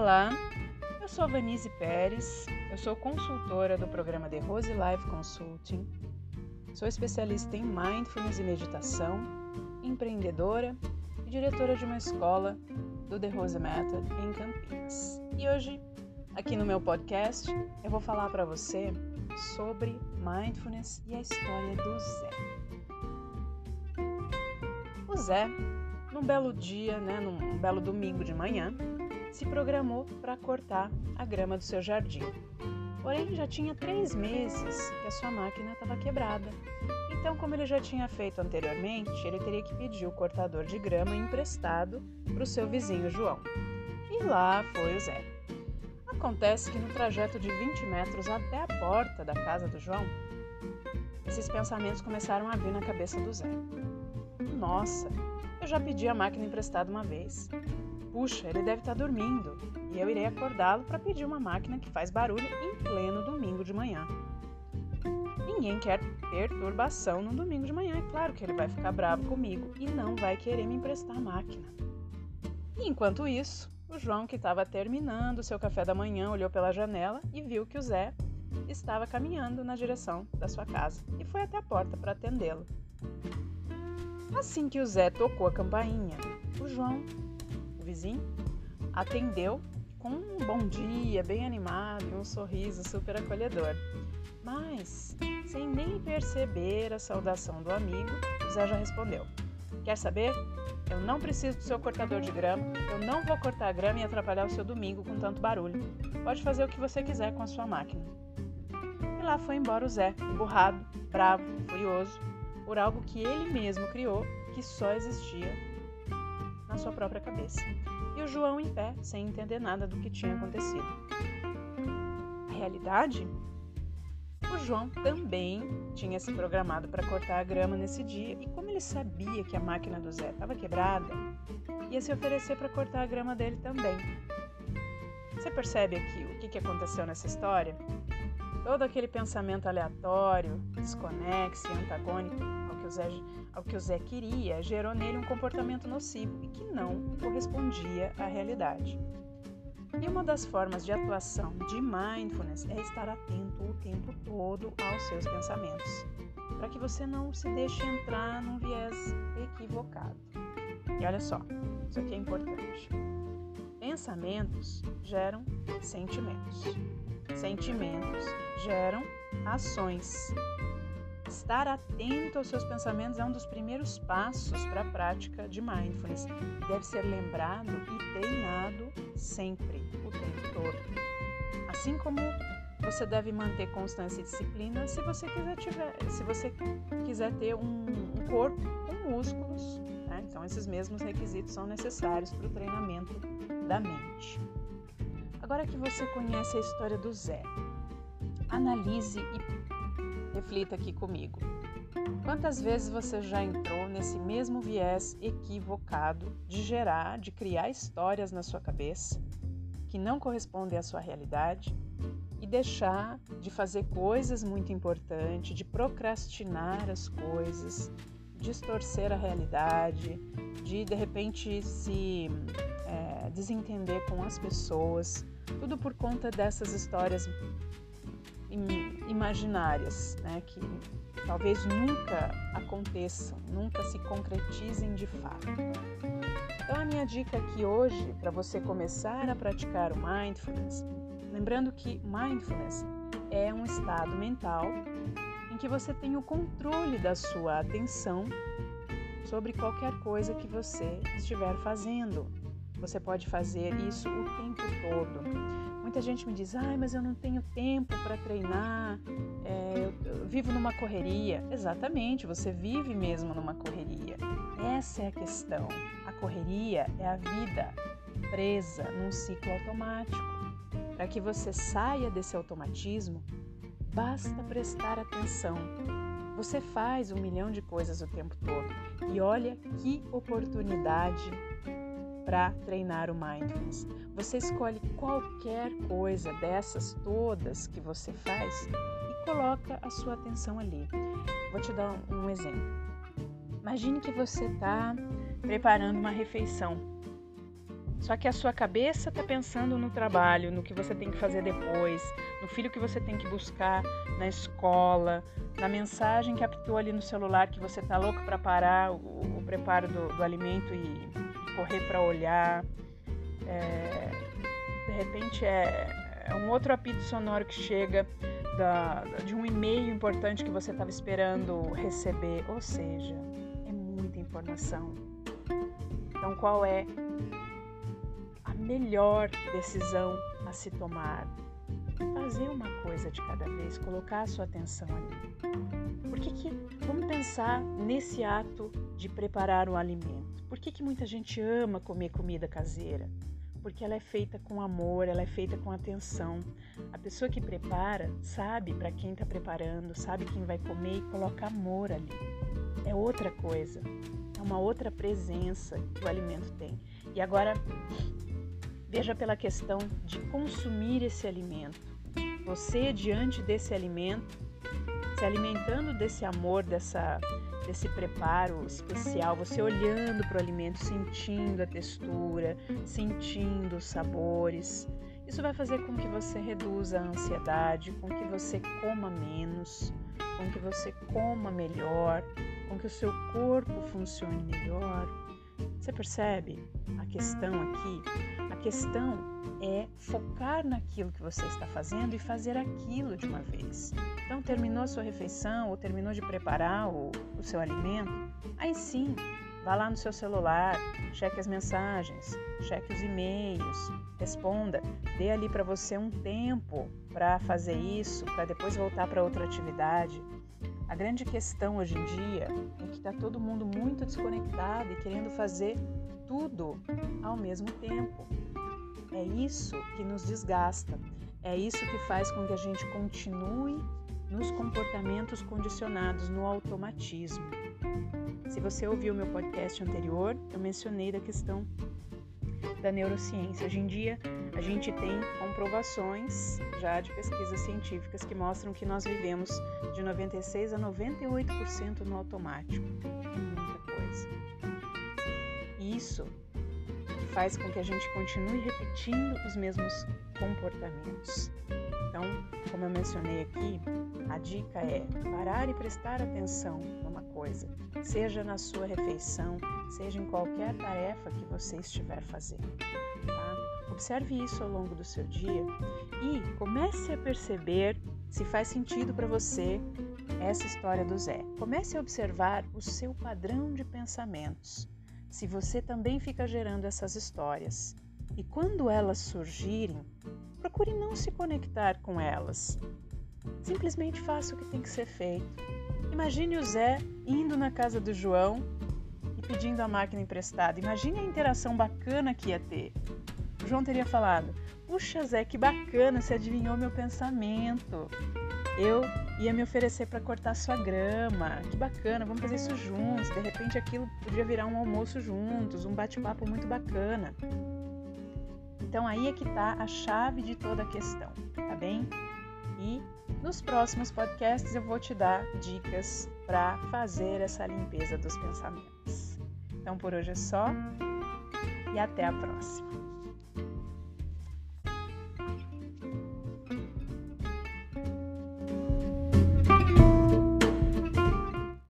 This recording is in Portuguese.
Olá, eu sou Vanise Pérez, eu sou consultora do programa The Rose Life Consulting, sou especialista em mindfulness e meditação, empreendedora e diretora de uma escola do The Rose Method em Campinas. E hoje, aqui no meu podcast, eu vou falar para você sobre mindfulness e a história do Zé. O Zé, num belo dia, né, num belo domingo de manhã, se programou para cortar a grama do seu jardim. Porém, já tinha três meses que a sua máquina estava quebrada. Então, como ele já tinha feito anteriormente, ele teria que pedir o cortador de grama emprestado para o seu vizinho João. E lá foi o Zé. Acontece que no trajeto de 20 metros até a porta da casa do João, esses pensamentos começaram a vir na cabeça do Zé. Nossa, eu já pedi a máquina emprestada uma vez. Puxa, ele deve estar tá dormindo e eu irei acordá-lo para pedir uma máquina que faz barulho em pleno domingo de manhã. Ninguém quer perturbação no domingo de manhã, é claro que ele vai ficar bravo comigo e não vai querer me emprestar a máquina. E enquanto isso, o João, que estava terminando seu café da manhã, olhou pela janela e viu que o Zé estava caminhando na direção da sua casa e foi até a porta para atendê-lo. Assim que o Zé tocou a campainha, o João vizinho, atendeu com um bom dia, bem animado e um sorriso super acolhedor. Mas, sem nem perceber a saudação do amigo, Zé já respondeu: Quer saber? Eu não preciso do seu cortador de grama, eu não vou cortar a grama e atrapalhar o seu domingo com tanto barulho. Pode fazer o que você quiser com a sua máquina. E lá foi embora o Zé, emburrado, bravo, furioso, por algo que ele mesmo criou, que só existia sua própria cabeça. E o João em pé, sem entender nada do que tinha acontecido. A realidade? O João também tinha se programado para cortar a grama nesse dia e, como ele sabia que a máquina do Zé estava quebrada, ia se oferecer para cortar a grama dele também. Você percebe aqui o que, que aconteceu nessa história? Todo aquele pensamento aleatório, desconexo e antagônico o Zé, ao que o Zé queria gerou nele um comportamento nocivo e que não correspondia à realidade. E uma das formas de atuação de mindfulness é estar atento o tempo todo aos seus pensamentos, para que você não se deixe entrar num viés equivocado. E olha só, isso aqui é importante. Pensamentos geram sentimentos. Sentimentos geram ações. Estar atento aos seus pensamentos é um dos primeiros passos para a prática de mindfulness. Deve ser lembrado e treinado sempre, o tempo todo. Assim como você deve manter constância e disciplina se você quiser, tiver, se você quiser ter um, um corpo com músculos. Né? Então, esses mesmos requisitos são necessários para o treinamento da mente. Agora que você conhece a história do Zé, analise e Reflita aqui comigo. Quantas vezes você já entrou nesse mesmo viés equivocado de gerar, de criar histórias na sua cabeça que não correspondem à sua realidade e deixar de fazer coisas muito importantes, de procrastinar as coisas, distorcer a realidade, de de repente se é, desentender com as pessoas, tudo por conta dessas histórias imaginárias, né, que talvez nunca aconteçam, nunca se concretizem de fato. Então, a minha dica aqui hoje, para você começar a praticar o mindfulness, lembrando que mindfulness é um estado mental em que você tem o controle da sua atenção sobre qualquer coisa que você estiver fazendo. Você pode fazer isso o tempo todo. Muita gente me diz, ai, mas eu não tenho tempo para treinar, é, eu, eu vivo numa correria. Exatamente, você vive mesmo numa correria. Essa é a questão. A correria é a vida presa num ciclo automático. Para que você saia desse automatismo, basta prestar atenção. Você faz um milhão de coisas o tempo todo e olha que oportunidade para treinar o mindfulness. Você escolhe qualquer coisa dessas todas que você faz e coloca a sua atenção ali. Vou te dar um exemplo. Imagine que você está preparando uma refeição Só que a sua cabeça está pensando no trabalho, no que você tem que fazer depois, no filho que você tem que buscar na escola, na mensagem que apitou ali no celular que você está louco para parar o, o preparo do, do, alimento e, correr para olhar. É, de repente é, é, um outro apito sonoro que chega da, de um e-mail importante que você estava esperando receber. Ou seja, é muita informação. Então, qual é melhor decisão a se tomar. Fazer uma coisa de cada vez, colocar a sua atenção ali. Por que, que vamos pensar nesse ato de preparar o alimento? Por que, que muita gente ama comer comida caseira? Porque ela é feita com amor, ela é feita com atenção. A pessoa que prepara sabe para quem está preparando, sabe quem vai comer e coloca amor ali. É outra coisa, é uma outra presença que o alimento tem. E agora, Veja pela questão de consumir esse alimento. Você, diante desse alimento, se alimentando desse amor, dessa, desse preparo especial, você olhando para o alimento, sentindo a textura, sentindo os sabores. Isso vai fazer com que você reduza a ansiedade, com que você coma menos, com que você coma melhor, com que o seu corpo funcione melhor. Você percebe a questão aqui? A questão é focar naquilo que você está fazendo e fazer aquilo de uma vez. Então, terminou a sua refeição ou terminou de preparar o, o seu alimento? Aí sim, vá lá no seu celular, cheque as mensagens, cheque os e-mails, responda, dê ali para você um tempo para fazer isso, para depois voltar para outra atividade. A grande questão hoje em dia é que está todo mundo muito desconectado e querendo fazer tudo ao mesmo tempo. É isso que nos desgasta, é isso que faz com que a gente continue nos comportamentos condicionados no automatismo. Se você ouviu meu podcast anterior, eu mencionei da questão da neurociência. Hoje em dia, a gente tem comprovações já de pesquisas científicas que mostram que nós vivemos de 96 a 98% no automático. Muita coisa. E isso faz com que a gente continue repetindo os mesmos comportamentos. Então, como eu mencionei aqui, a dica é parar e prestar atenção numa coisa, seja na sua refeição, seja em qualquer tarefa que você estiver fazendo. Tá? Observe isso ao longo do seu dia e comece a perceber se faz sentido para você essa história do Zé. Comece a observar o seu padrão de pensamentos. Se você também fica gerando essas histórias. E quando elas surgirem, procure não se conectar com elas. Simplesmente faça o que tem que ser feito. Imagine o Zé indo na casa do João e pedindo a máquina emprestada. Imagine a interação bacana que ia ter. O João teria falado: Puxa, Zé, que bacana, você adivinhou meu pensamento. Eu ia me oferecer para cortar sua grama. Que bacana, vamos fazer isso juntos. De repente aquilo podia virar um almoço juntos, um bate-papo muito bacana. Então aí é que está a chave de toda a questão, tá bem? E nos próximos podcasts eu vou te dar dicas para fazer essa limpeza dos pensamentos. Então por hoje é só e até a próxima.